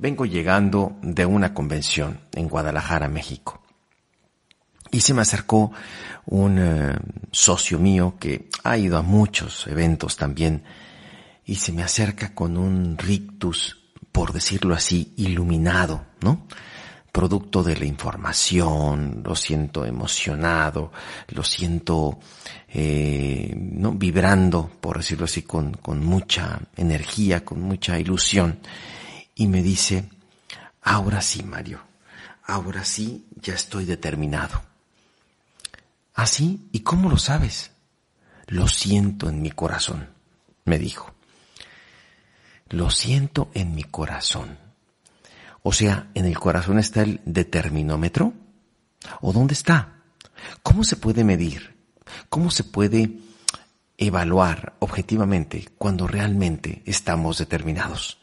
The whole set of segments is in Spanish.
vengo llegando de una convención en Guadalajara, México. Y se me acercó un eh, socio mío que ha ido a muchos eventos también y se me acerca con un rictus, por decirlo así, iluminado, ¿no? Producto de la información, lo siento emocionado, lo siento eh, ¿no? vibrando, por decirlo así, con, con mucha energía, con mucha ilusión. Y me dice, ahora sí, Mario, ahora sí ya estoy determinado. ¿Así? ¿Y cómo lo sabes? Lo siento en mi corazón, me dijo. Lo siento en mi corazón. O sea, ¿en el corazón está el determinómetro? ¿O dónde está? ¿Cómo se puede medir? ¿Cómo se puede evaluar objetivamente cuando realmente estamos determinados?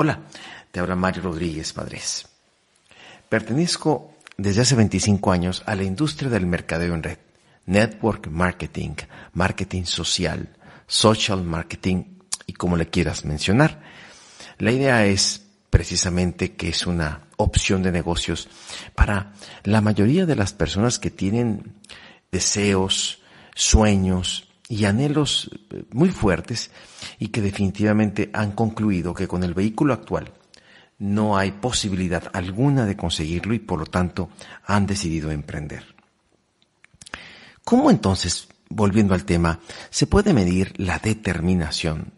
Hola, te habla Mario Rodríguez Padres. Pertenezco desde hace 25 años a la industria del mercadeo en red, network marketing, marketing social, social marketing y como le quieras mencionar. La idea es precisamente que es una opción de negocios para la mayoría de las personas que tienen deseos, sueños y anhelos muy fuertes y que definitivamente han concluido que con el vehículo actual no hay posibilidad alguna de conseguirlo y por lo tanto han decidido emprender. ¿Cómo entonces, volviendo al tema, se puede medir la determinación?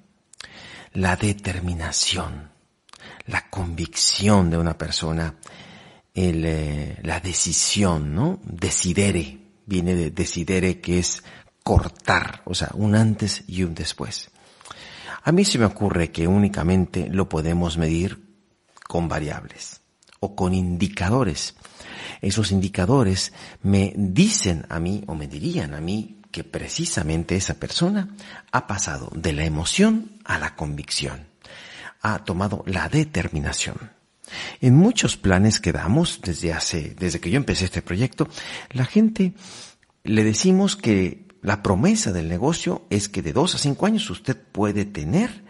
La determinación, la convicción de una persona, eh, la decisión, ¿no? Decidere, viene de decidere que es cortar, o sea, un antes y un después. A mí se me ocurre que únicamente lo podemos medir con variables o con indicadores. Esos indicadores me dicen a mí o me dirían a mí que precisamente esa persona ha pasado de la emoción a la convicción, ha tomado la determinación. En muchos planes que damos desde hace, desde que yo empecé este proyecto, la gente le decimos que la promesa del negocio es que de dos a cinco años usted puede tener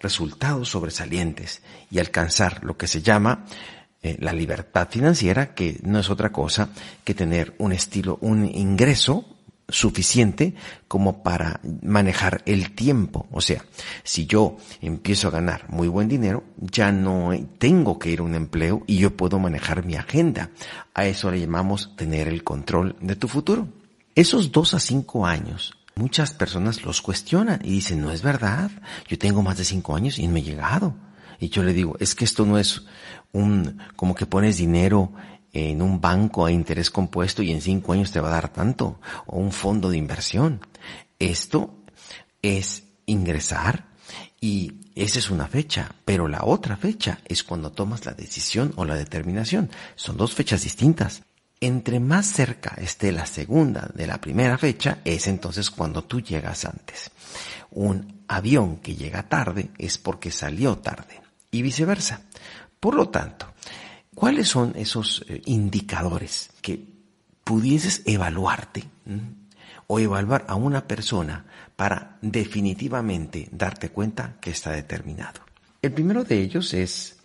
resultados sobresalientes y alcanzar lo que se llama eh, la libertad financiera, que no es otra cosa que tener un estilo, un ingreso suficiente como para manejar el tiempo. O sea, si yo empiezo a ganar muy buen dinero, ya no tengo que ir a un empleo y yo puedo manejar mi agenda. A eso le llamamos tener el control de tu futuro. Esos dos a cinco años muchas personas los cuestionan y dicen, no es verdad, yo tengo más de cinco años y no he llegado. Y yo le digo, es que esto no es un, como que pones dinero en un banco a interés compuesto y en cinco años te va a dar tanto, o un fondo de inversión. Esto es ingresar y esa es una fecha, pero la otra fecha es cuando tomas la decisión o la determinación. Son dos fechas distintas. Entre más cerca esté la segunda de la primera fecha, es entonces cuando tú llegas antes. Un avión que llega tarde es porque salió tarde y viceversa. Por lo tanto, ¿cuáles son esos eh, indicadores que pudieses evaluarte o evaluar a una persona para definitivamente darte cuenta que está determinado? El primero de ellos es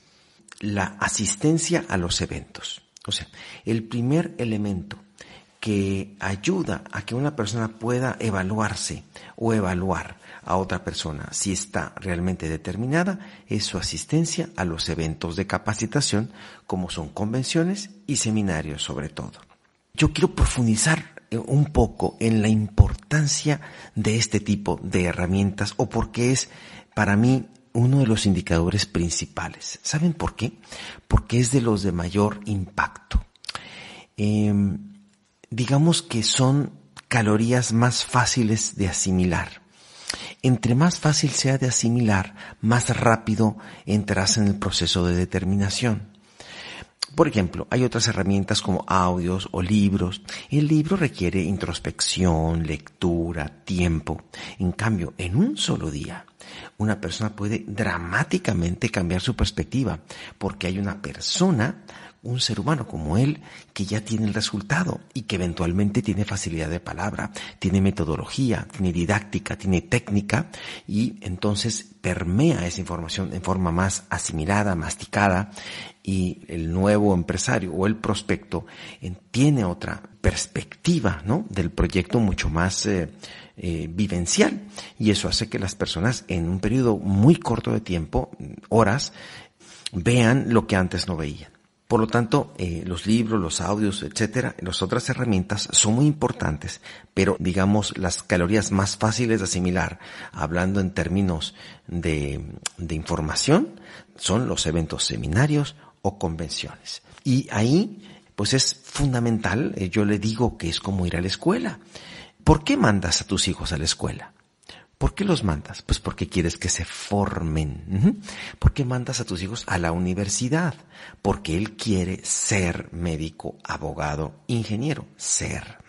la asistencia a los eventos. O sea, el primer elemento que ayuda a que una persona pueda evaluarse o evaluar a otra persona si está realmente determinada es su asistencia a los eventos de capacitación como son convenciones y seminarios sobre todo. Yo quiero profundizar eh, un poco en la importancia de este tipo de herramientas o porque es para mí uno de los indicadores principales. ¿Saben por qué? Porque es de los de mayor impacto. Em, digamos que son calorías más fáciles de asimilar. Entre más fácil sea de asimilar, más rápido entras en el proceso de determinación. Por ejemplo, hay otras herramientas como audios o libros. El libro requiere introspección, lectura, tiempo. En cambio, en un solo día, una persona puede dramáticamente cambiar su perspectiva porque hay una persona un ser humano como él que ya tiene el resultado y que eventualmente tiene facilidad de palabra, tiene metodología, tiene didáctica, tiene técnica y entonces permea esa información en forma más asimilada, masticada y el nuevo empresario o el prospecto tiene otra perspectiva ¿no? del proyecto mucho más eh, eh, vivencial y eso hace que las personas en un periodo muy corto de tiempo, horas, vean lo que antes no veían. Por lo tanto, eh, los libros, los audios, etcétera, las otras herramientas son muy importantes, pero digamos las calorías más fáciles de asimilar, hablando en términos de, de información, son los eventos seminarios o convenciones. Y ahí, pues es fundamental, eh, yo le digo que es como ir a la escuela. ¿Por qué mandas a tus hijos a la escuela? ¿Por qué los mandas? Pues porque quieres que se formen. ¿Por qué mandas a tus hijos a la universidad? Porque él quiere ser médico, abogado, ingeniero, ser.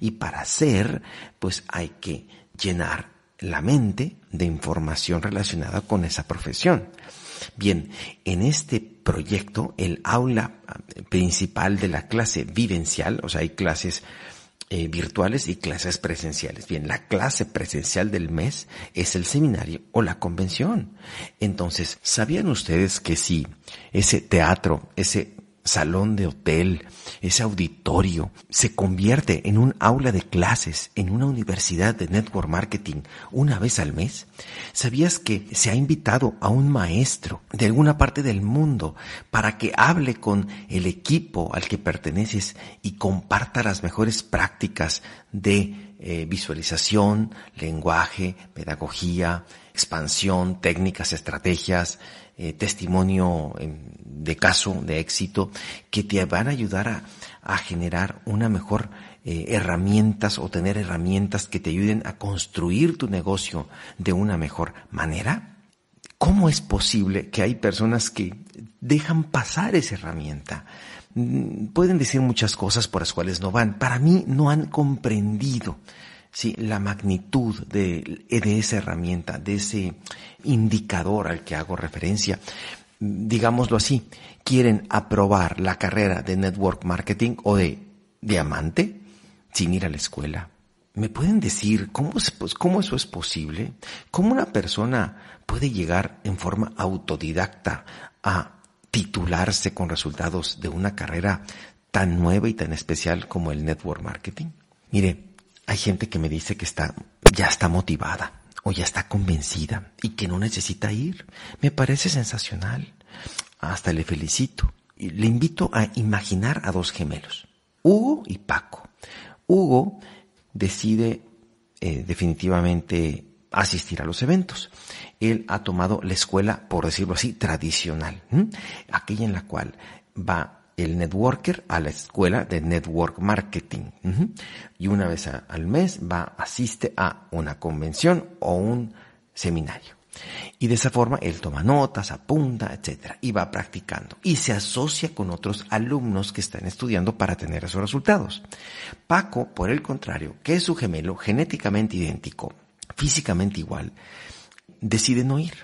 Y para ser, pues hay que llenar la mente de información relacionada con esa profesión. Bien, en este proyecto, el aula principal de la clase vivencial, o sea, hay clases eh, virtuales y clases presenciales. Bien, la clase presencial del mes es el seminario o la convención. Entonces, ¿sabían ustedes que si ese teatro, ese salón de hotel, ese auditorio, se convierte en un aula de clases en una universidad de network marketing una vez al mes? ¿Sabías que se ha invitado a un maestro de alguna parte del mundo para que hable con el equipo al que perteneces y comparta las mejores prácticas de eh, visualización, lenguaje, pedagogía, expansión, técnicas, estrategias, eh, testimonio de caso, de éxito, que te van a ayudar a, a generar una mejor eh, herramientas o tener herramientas que te ayuden a construir tu negocio de una mejor manera? ¿Cómo es posible que hay personas que dejan pasar esa herramienta? Mm, pueden decir muchas cosas por las cuales no van. Para mí no han comprendido ¿sí? la magnitud de, de esa herramienta, de ese indicador al que hago referencia. Digámoslo así, quieren aprobar la carrera de network marketing o de diamante sin ir a la escuela. ¿Me pueden decir cómo, pues, cómo eso es posible? ¿Cómo una persona puede llegar en forma autodidacta a titularse con resultados de una carrera tan nueva y tan especial como el network marketing? Mire, hay gente que me dice que está, ya está motivada o ya está convencida y que no necesita ir. Me parece sensacional. Hasta le felicito. Le invito a imaginar a dos gemelos, Hugo y Paco. Hugo decide eh, definitivamente asistir a los eventos. Él ha tomado la escuela, por decirlo así, tradicional, aquella en la cual va el networker a la escuela de network marketing. Y una vez al mes va, asiste a una convención o un seminario. Y de esa forma él toma notas, apunta, etcétera, y va practicando. Y se asocia con otros alumnos que están estudiando para tener esos resultados. Paco, por el contrario, que es su gemelo genéticamente idéntico, físicamente igual, decide no ir.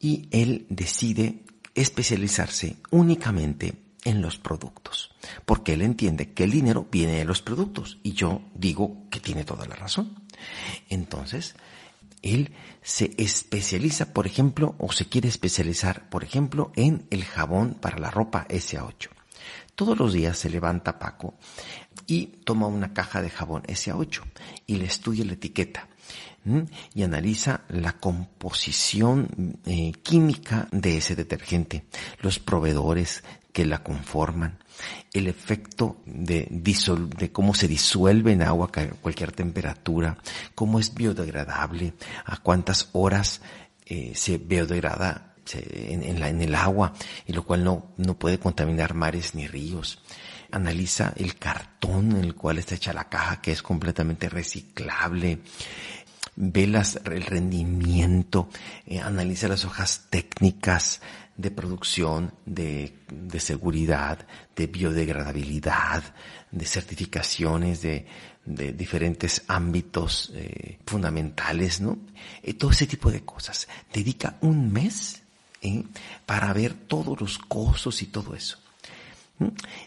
Y él decide especializarse únicamente en los productos, porque él entiende que el dinero viene de los productos y yo digo que tiene toda la razón. Entonces, él se especializa, por ejemplo, o se quiere especializar, por ejemplo, en el jabón para la ropa SA8. Todos los días se levanta Paco y toma una caja de jabón SA8 y le estudia la etiqueta y analiza la composición eh, química de ese detergente, los proveedores que la conforman, el efecto de, de cómo se disuelve en agua a cualquier temperatura, cómo es biodegradable, a cuántas horas eh, se biodegrada en, la, en, el agua, y lo cual no, no puede contaminar mares ni ríos. Analiza el cartón en el cual está hecha la caja, que es completamente reciclable ve las, el rendimiento, eh, analiza las hojas técnicas de producción, de, de, seguridad, de biodegradabilidad, de certificaciones de, de diferentes ámbitos eh, fundamentales, ¿no? Eh, todo ese tipo de cosas. Dedica un mes para ver todos los costos y todo eso.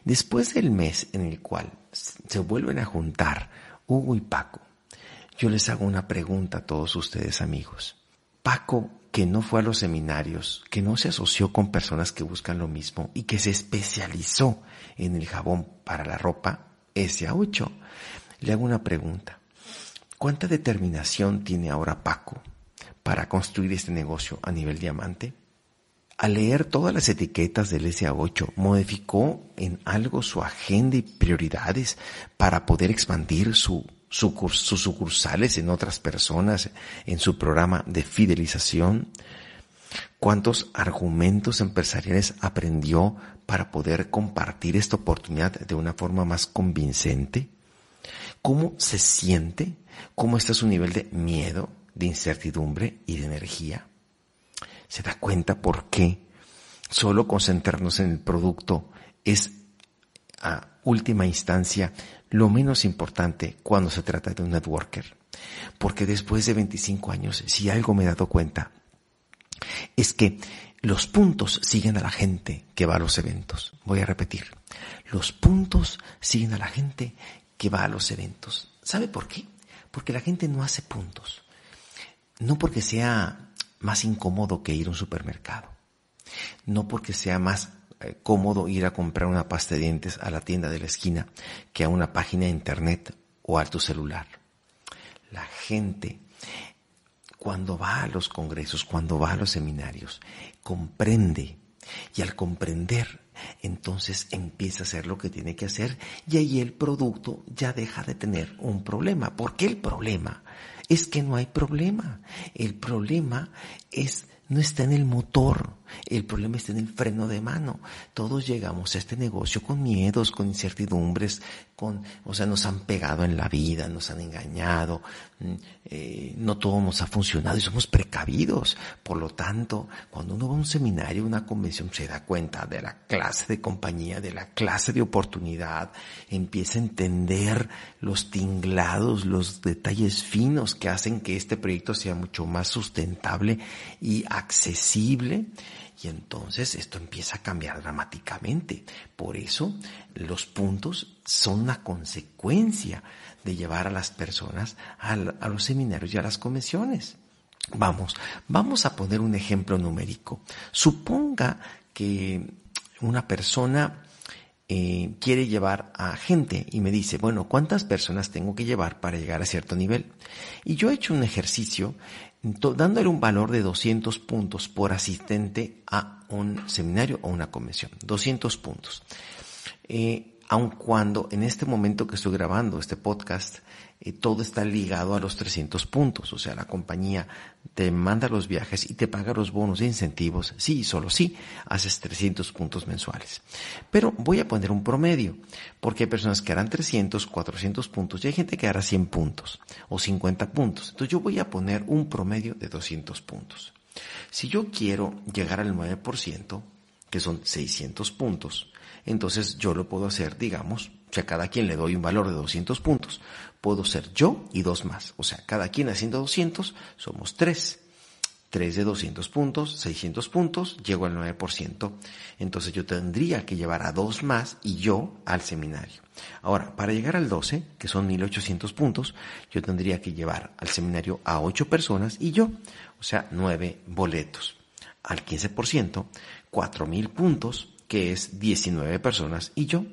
Después del mes en el cual se vuelven a juntar Hugo y Paco, yo les hago una pregunta a todos ustedes amigos. Paco, que no fue a los seminarios, que no se asoció con personas que buscan lo mismo y que se especializó en el jabón para la ropa SA8, le hago una pregunta. ¿Cuánta determinación tiene ahora Paco para construir este negocio a nivel diamante? Al leer todas las etiquetas del SA8, modificó en algo su agenda y prioridades para poder expandir su, sus sucursales en otras personas, en su programa de fidelización. ¿Cuántos argumentos empresariales aprendió para poder compartir esta oportunidad de una forma más convincente? ¿Cómo se siente? ¿Cómo está su nivel de miedo, de incertidumbre y de energía? se da cuenta por qué solo concentrarnos en el producto es a última instancia lo menos importante cuando se trata de un networker. Porque después de 25 años, si algo me he dado cuenta, es que los puntos siguen a la gente que va a los eventos. Voy a repetir. Los puntos siguen a la gente que va a los eventos. ¿Sabe por qué? Porque la gente no hace puntos. No porque sea más incómodo que ir a un supermercado. No porque sea más eh, cómodo ir a comprar una pasta de dientes a la tienda de la esquina que a una página de internet o a tu celular. La gente, cuando va a los congresos, cuando va a los seminarios, comprende y al comprender, entonces empieza a hacer lo que tiene que hacer y ahí el producto ya deja de tener un problema. ¿Por qué el problema? es que no hay problema. El problema es no está en el motor, el problema está en el freno de mano. Todos llegamos a este negocio con miedos, con incertidumbres, con, o sea, nos han pegado en la vida, nos han engañado, mm, eh, no todo nos ha funcionado y somos precavidos. Por lo tanto, cuando uno va a un seminario, una convención, se da cuenta de la clase de compañía, de la clase de oportunidad, empieza a entender los tinglados, los detalles finos que hacen que este proyecto sea mucho más sustentable y accesible y entonces esto empieza a cambiar dramáticamente. Por eso los puntos son una consecuencia de llevar a las personas a, los seminarios y a las convenciones. Vamos, vamos a poner un ejemplo numérico. Suponga que una persona eh, quiere llevar a gente y me dice, bueno, ¿cuántas personas tengo que llevar para llegar a cierto nivel? Y yo he hecho un ejercicio dándole un valor de 200 puntos por asistente a un seminario o una convención. 200 puntos. Eh, aun cuando en este momento que estoy grabando este podcast, eh, todo está ligado a los 300 puntos. O sea, la compañía te manda los viajes y te paga los bonos e incentivos. Sí, solo sí, haces 300 puntos mensuales. Pero voy a poner un promedio, porque hay personas que harán 300, 400 puntos y hay gente que hará 100 puntos o 50 puntos. Entonces yo voy a poner un promedio de 200 puntos. Si yo quiero llegar al 9%, que son 600 puntos, entonces yo lo puedo hacer, digamos, si a cada quien le doy un valor de 200 puntos, puedo ser yo y dos más. O sea, cada quien haciendo 200, somos tres. Tres de 200 puntos, 600 puntos, llego al 9%. Entonces yo tendría que llevar a dos más y yo al seminario. Ahora, para llegar al 12, que son 1800 puntos, yo tendría que llevar al seminario a 8 personas y yo, o sea, 9 boletos. Al 15%, 4000 puntos, que es 19 personas, y yo.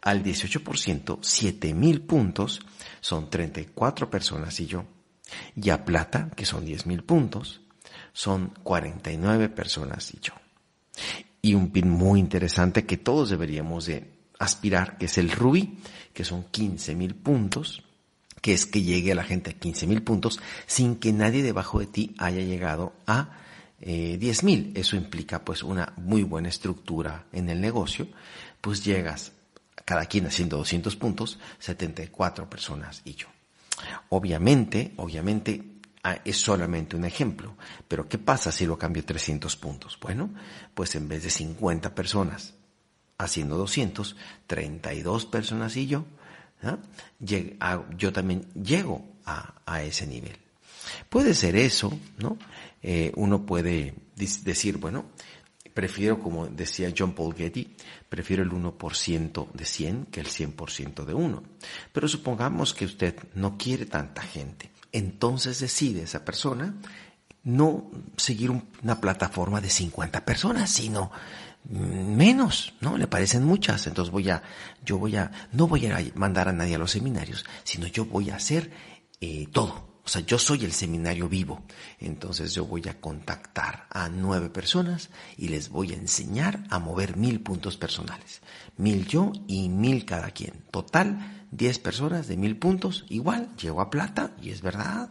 Al 18%, 7000 puntos, son 34 personas y yo. Y a plata, que son 10.000 puntos, son 49 personas y yo. Y un pin muy interesante que todos deberíamos de aspirar, que es el rubí, que son 15.000 puntos, que es que llegue a la gente a 15.000 puntos sin que nadie debajo de ti haya llegado a eh, 10.000. Eso implica pues una muy buena estructura en el negocio. Pues llegas, cada quien haciendo 200 puntos, 74 personas y yo. Obviamente, obviamente ah, es solamente un ejemplo. Pero ¿qué pasa si lo cambio 300 puntos? Bueno, pues en vez de 50 personas haciendo 200, 32 personas y yo, ¿ah? yo también llego a, a ese nivel. Puede ser eso, ¿no? Eh, uno puede decir, bueno, prefiero, como decía John Paul Getty, prefiero el 1% de 100 que el 100% de 1. Pero supongamos que usted no quiere tanta gente. Entonces decide esa persona no seguir una plataforma de 50 personas, sino menos, ¿no? Le parecen muchas. Entonces voy a, yo voy a, no voy a mandar a nadie a los seminarios, sino yo voy a hacer eh, todo. O sea, yo soy el seminario vivo. Entonces yo voy a contactar a nueve personas y les voy a enseñar a mover mil puntos personales. Mil yo y mil cada quien. Total, diez personas de mil puntos. Igual, llego a plata y es verdad.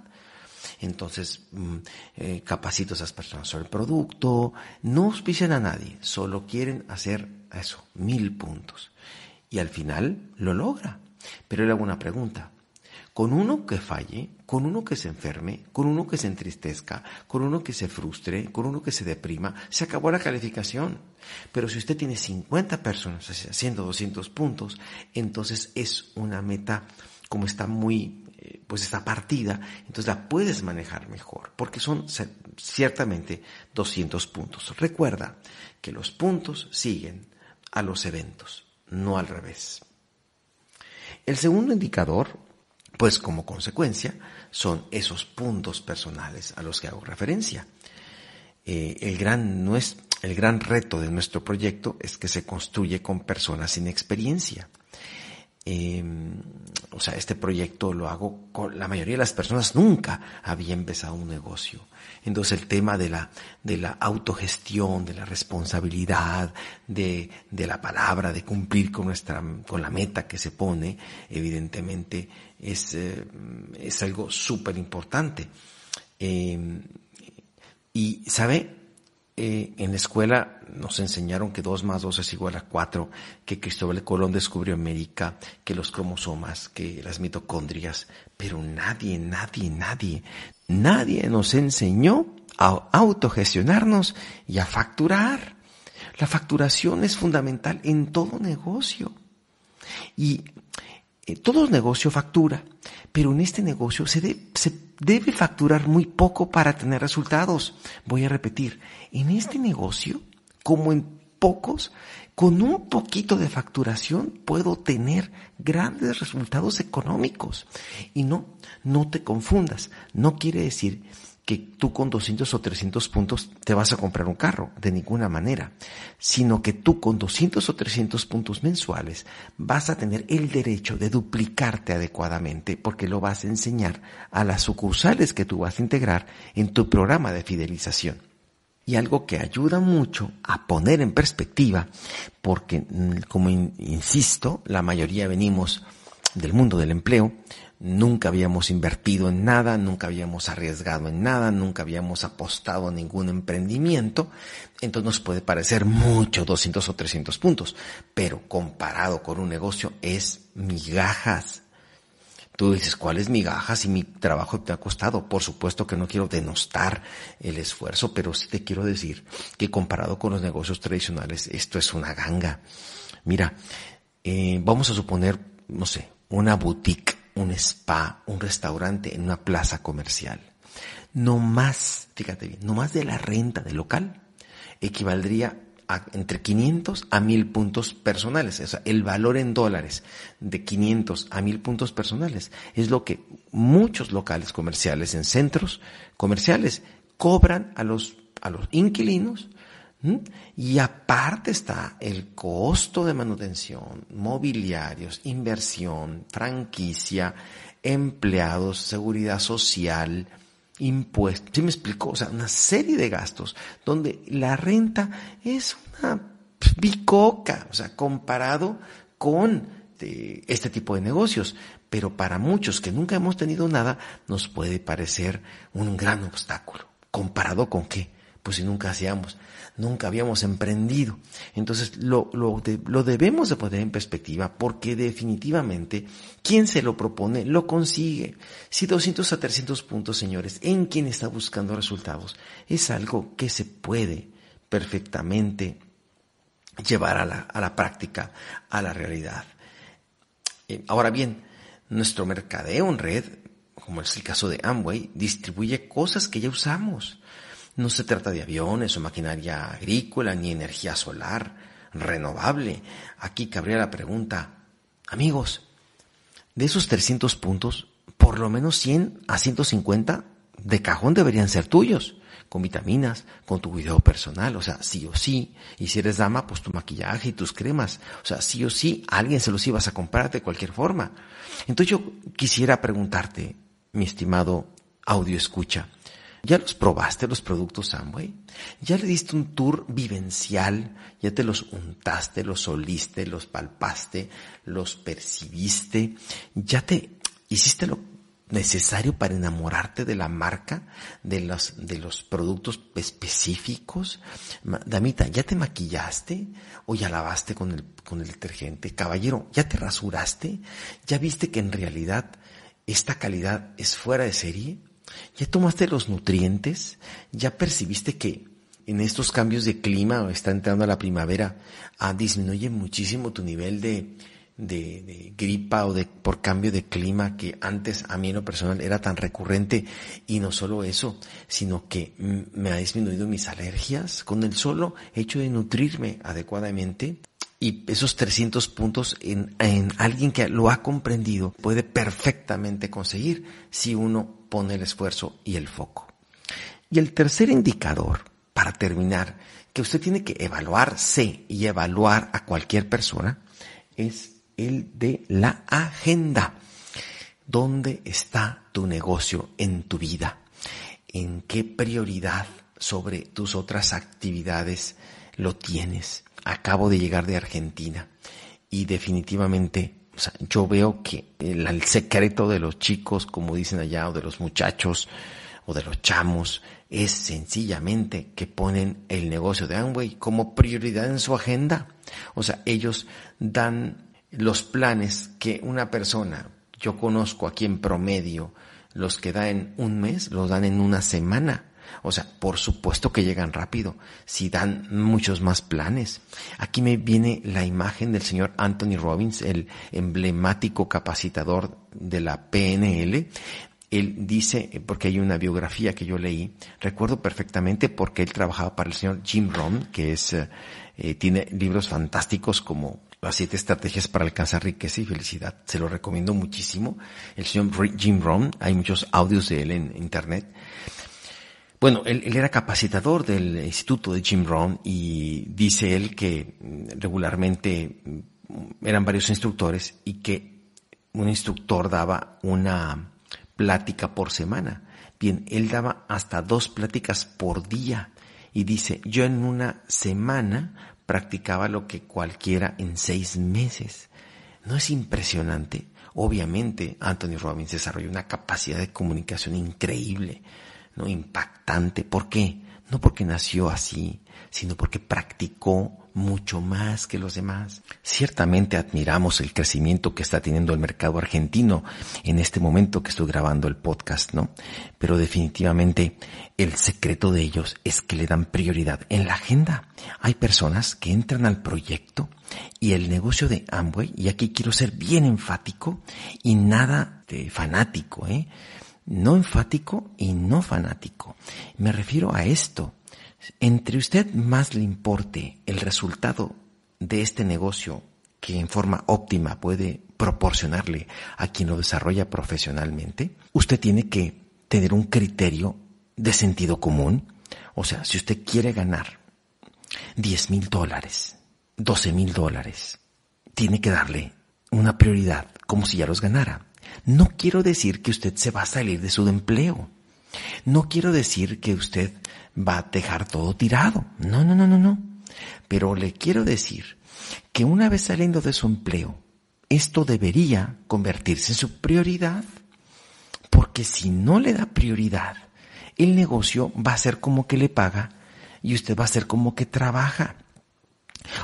Entonces, mm, eh, capacito a esas personas sobre el producto. No auspician a nadie. Solo quieren hacer eso, mil puntos. Y al final lo logra. Pero le hago una pregunta con uno que falle, con uno que se enferme, con uno que se entristezca, con uno que se frustre, con uno que se deprima, se acabó la calificación. Pero si usted tiene 50 personas haciendo 200 puntos, entonces es una meta como está muy, eh, pues está partida, entonces la puedes manejar mejor, porque son ciertamente 200 puntos. Recuerda que los puntos siguen a los eventos, no al revés. El segundo indicador pues como consecuencia son esos puntos personales a los que hago referencia. Eh, el, gran, el gran reto de nuestro proyecto es que se construye con personas sin experiencia. Em, o sea, este proyecto lo hago con la mayoría de las personas nunca había empezado un negocio. Entonces el tema de la, de la autogestión, de la responsabilidad, de, de la palabra, de cumplir con nuestra, con la meta que se pone, evidentemente es, eh, es algo súper importante. Em, y, ¿sabe? Eh, en la escuela nos enseñaron que 2 más 2 es igual a 4, que Cristóbal Colón descubrió América, que los cromosomas, que las mitocondrias, pero nadie, nadie, nadie, nadie nos enseñó a autogestionarnos y a facturar. La facturación es fundamental en todo negocio. Y eh, todo negocio factura, pero en este negocio se, se debe facturar muy poco para tener resultados. Voy a repetir, en este negocio, como en pocos, con un poquito de facturación puedo tener grandes resultados económicos. Y no, no te confundas. No quiere decir que tú con 200 o 300 puntos te vas a comprar un carro, de ninguna manera, sino que tú con 200 o 300 puntos mensuales vas a tener el derecho de duplicarte adecuadamente porque lo vas a enseñar a las sucursales que tú vas a integrar en tu programa de fidelización. Y algo que ayuda mucho a poner en perspectiva, porque mm, como insisto, la mayoría venimos del mundo del empleo, nunca habíamos invertido en nada, nunca habíamos arriesgado en nada, nunca habíamos apostado a ningún emprendimiento, entonces nos puede parecer mucho 200 o 300 puntos, pero comparado con un negocio es migajas. Tú dices, ¿cuál es migajas si mi trabajo te ha costado? Por supuesto que no quiero denostar el esfuerzo, pero sí te quiero decir que comparado con los negocios tradicionales, esto es una ganga. Mira, eh, vamos a suponer, no sé, una boutique un spa, un restaurante en una plaza comercial. No más, fíjate bien, no más de la renta del local equivaldría a entre 500 a 1000 puntos personales. O sea, el valor en dólares de 500 a 1000 puntos personales es lo que muchos locales comerciales en centros comerciales cobran a los, a los inquilinos y aparte está el costo de manutención, mobiliarios, inversión, franquicia, empleados, seguridad social, impuestos. ¿Sí me explico? O sea, una serie de gastos donde la renta es una bicoca, o sea, comparado con eh, este tipo de negocios. Pero para muchos que nunca hemos tenido nada, nos puede parecer un gran obstáculo. ¿Comparado con qué? Pues si nunca hacíamos nunca habíamos emprendido. Entonces lo, lo, lo debemos de poner en perspectiva porque definitivamente quien se lo propone lo consigue. Si 200 a 300 puntos, señores, en quien está buscando resultados, es algo que se puede perfectamente llevar a la, a la práctica, a la realidad. Eh, ahora bien, nuestro mercadeo en red, como es el caso de Amway, distribuye cosas que ya usamos. No se trata de aviones o maquinaria agrícola ni energía solar renovable. Aquí cabría la pregunta, amigos, de esos 300 puntos, por lo menos 100 a 150 de cajón deberían ser tuyos, con vitaminas, con tu cuidado personal, o sea, sí o sí. Y si eres dama, pues tu maquillaje y tus cremas, o sea, sí o sí, alguien se los ibas a comprar de cualquier forma. Entonces yo quisiera preguntarte, mi estimado audio escucha, ¿Ya los probaste los productos Amway? ¿Ya le diste un tour vivencial? ¿Ya te los untaste, los oliste, los palpaste, los percibiste? ¿Ya te hiciste lo necesario para enamorarte de la marca, de los, de los productos específicos? Damita, ¿ya te maquillaste? ¿O ya lavaste con el, con el detergente? Caballero, ¿ya te rasuraste? ¿Ya viste que en realidad esta calidad es fuera de serie? ¿Ya tomaste los nutrientes? ¿Ya percibiste que en estos cambios de clima, está entrando la primavera, ah, disminuye muchísimo tu nivel de, de, gripa o de por cambio de clima que antes a mí en lo personal era tan recurrente y no solo eso, sino que me ha disminuido mis alergias con el solo hecho de nutrirme adecuadamente y esos 300 puntos en alguien que lo ha comprendido puede perfectamente conseguir si uno pone el esfuerzo y el foco. Y el tercer indicador, para terminar, que usted tiene que evaluarse y evaluar a cualquier persona, es el de la agenda. ¿Dónde está tu negocio en tu vida? ¿En qué prioridad sobre tus otras actividades lo tienes? Acabo de llegar de Argentina y definitivamente yo veo que el, secreto de los chicos, como dicen allá, o de los muchachos, o de los chamos, es sencillamente que ponen el negocio de Amway como prioridad en su agenda. O sea, ellos dan los planes que una persona, yo conozco aquí en promedio, los que da en un mes, los dan en una semana. O sea, por supuesto que llegan rápido, si dan muchos más planes. Aquí me viene la imagen del señor Anthony Robbins, el emblemático capacitador de la PNL. Él dice, porque hay una biografía que yo leí, recuerdo perfectamente porque él trabajaba para el señor Jim Rohn, que es, eh, tiene libros fantásticos como las siete estrategias para alcanzar riqueza y felicidad. Se lo recomiendo muchísimo. El señor Jim Rohn, hay muchos audios de él en internet. Bueno, él, era capacitador del Instituto de Jim Rohn y dice él que mm, regularmente mm, eran varios instructores y que un instructor daba una plática por semana. Bien, él daba hasta dos pláticas por día y dice, yo en una semana practicaba lo que cualquiera en seis meses. ¿No es impresionante? Obviamente, Anthony Robbins desarrolló una capacidad de comunicación increíble, no impactante. ¿Por qué? No porque nació así, sino porque practicó mucho más que los demás. Ciertamente admiramos el crecimiento que está teniendo el mercado argentino en este momento que estoy grabando el podcast, ¿no? Pero definitivamente el secreto de ellos es que le dan prioridad en la agenda. Hay personas que entran al proyecto y el negocio de Amway, y aquí quiero ser bien enfático y nada de fanático, ¿eh? No enfático y no fanático. Me refiero a esto entre usted más le importe el resultado de este negocio que en forma óptima puede proporcionarle a quien lo desarrolla profesionalmente, usted tiene que tener un criterio de sentido común. O sea, si usted quiere ganar 10 mil dólares, 12 mil dólares, tiene que darle una prioridad como si ya los ganara. No quiero decir que usted se va a salir de su empleo. No quiero decir que usted va a dejar todo tirado. No, no, no, no, no. Pero le quiero decir que una vez saliendo de su empleo, esto debería convertirse en su prioridad. Porque si no le da prioridad, el negocio va a ser como que le paga y usted va a ser como que trabaja.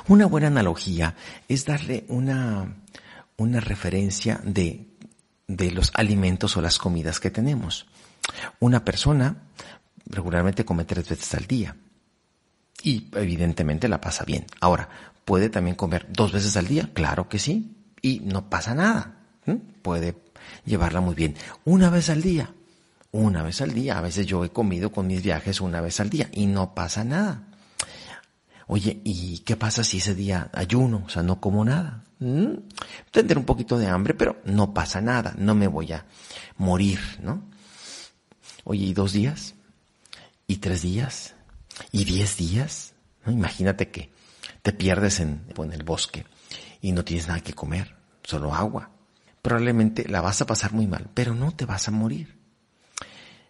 Una buena analogía es darle una, una referencia de, de los alimentos o las comidas que tenemos. Una persona regularmente come tres veces al día y evidentemente la pasa bien. Ahora, ¿puede también comer dos veces al día? Claro que sí, y no pasa nada. Puede llevarla muy bien. Una vez al día, una vez al día. A veces yo he comido con mis viajes una vez al día y no pasa nada. Oye, ¿y qué pasa si ese día ayuno? O sea, no como nada. ¿Mm? Tendré un poquito de hambre, pero no pasa nada. No me voy a morir, ¿no? Oye, ¿y dos días? ¿Y tres días? ¿Y diez días? Imagínate que te pierdes en, en el bosque y no tienes nada que comer, solo agua. Probablemente la vas a pasar muy mal, pero no te vas a morir.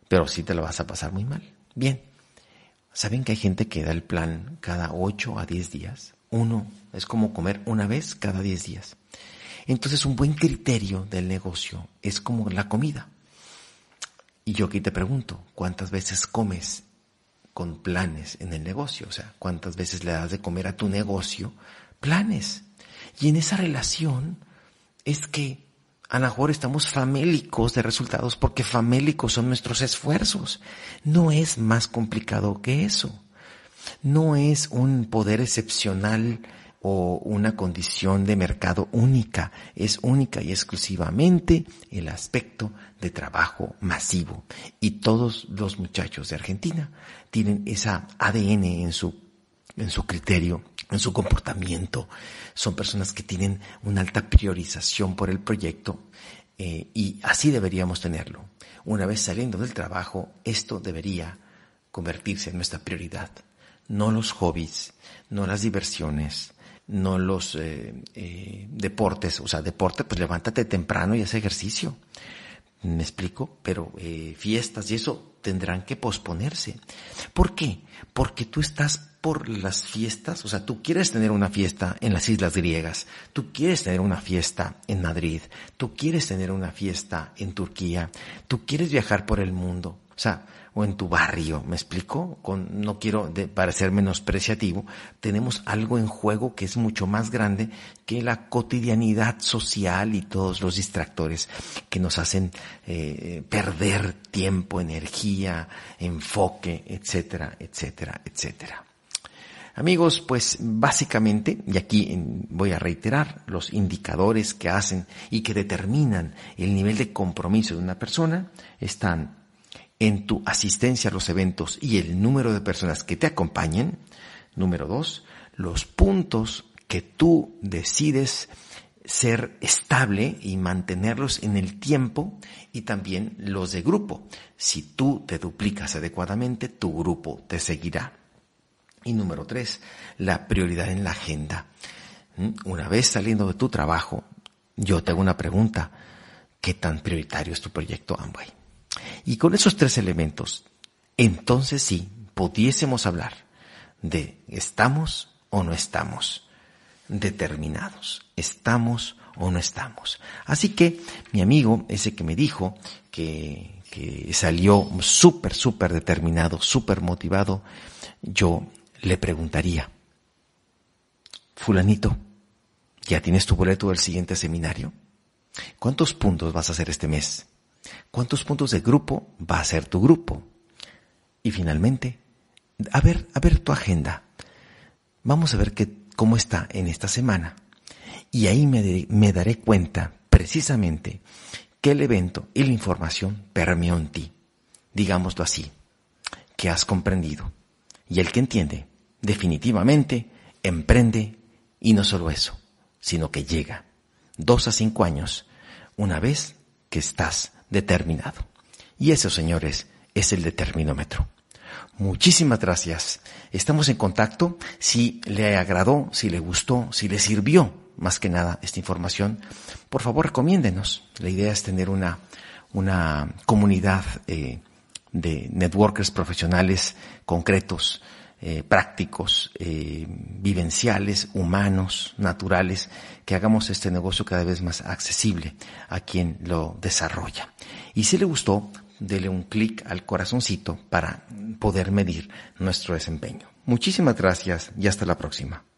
Pero sí te la vas a pasar muy mal. Bien, ¿saben que hay gente que da el plan cada 8 a 10 días? Uno es como comer una vez cada 10 días. Entonces un buen criterio del negocio es como la comida. Y yo aquí te pregunto, ¿cuántas veces comes con planes en el negocio? O sea, ¿cuántas veces le das de comer a tu negocio planes? Y en esa relación es que a lo mejor estamos famélicos de resultados porque famélicos son nuestros esfuerzos. No es más complicado que eso. No es un poder excepcional o una condición de mercado única. Es única y exclusivamente el aspecto de trabajo masivo. Y todos los muchachos de Argentina tienen esa ADN en su en su criterio, en su comportamiento. Son personas que tienen una alta priorización por el proyecto eh, y así deberíamos tenerlo. Una vez saliendo del trabajo, esto debería convertirse en nuestra prioridad. No los hobbies, no las diversiones, no los eh, eh, deportes. O sea, deporte, pues levántate temprano y haz ejercicio. ¿Me explico? Pero fiestas y eso tendrán que posponerse. ¿Por qué? Porque tú estás por las fiestas, o sea, tú quieres tener una fiesta en las islas griegas, tú quieres tener una fiesta en Madrid, tú quieres tener una fiesta en Turquía, tú quieres viajar por el mundo, o sea, o en tu barrio, ¿me explico? Con, no quiero parecer menospreciativo, tenemos algo en juego que es mucho más grande que la cotidianidad social y todos los distractores que nos hacen eh, perder tiempo, energía, enfoque, etcétera, etcétera, etcétera. Amigos, pues básicamente, y aquí voy a reiterar, los indicadores que hacen y que determinan el nivel de compromiso de una persona están en tu asistencia a los eventos y el número de personas que te acompañen. Número dos, los puntos que tú decides ser estable y mantenerlos en el tiempo y también los de grupo. Si tú te duplicas adecuadamente, tu grupo te seguirá. Y número tres, la prioridad en la agenda. ¿Mm? Una vez saliendo de tu trabajo, yo te hago una pregunta. ¿Qué tan prioritario es tu proyecto Amway? Y con esos tres elementos, entonces sí, pudiésemos hablar de estamos o no estamos determinados. ¿Estamos o no estamos? Así que mi amigo, ese que me dijo que, salió súper, súper determinado, súper motivado, yo le preguntaría, fulanito, ¿ya tienes tu boleto del siguiente seminario? ¿Cuántos puntos vas a hacer este mes? ¿Cuántos puntos de grupo va a ser tu grupo? Y finalmente, a ver, a ver tu agenda. Vamos a ver qué, cómo está en esta semana. Y ahí me, me daré cuenta precisamente que el evento y la información permeó en ti. Digámoslo así, que has comprendido. Y el que entiende definitivamente emprende y no solo eso, sino que llega dos a cinco años una vez que estás determinado. Y eso, señores, es el determinómetro. Muchísimas gracias. Estamos en contacto. Si le agradó, si le gustó, si le sirvió más que nada esta información, por favor recomiéndenos. La idea es tener una, una comunidad eh, de networkers profesionales concretos eh, prácticos, eh, vivenciales, humanos, naturales, que hagamos este negocio cada vez más accesible a quien lo desarrolla. Y si le gustó, dele un clic al corazoncito para poder medir nuestro desempeño. Muchísimas gracias y hasta la próxima.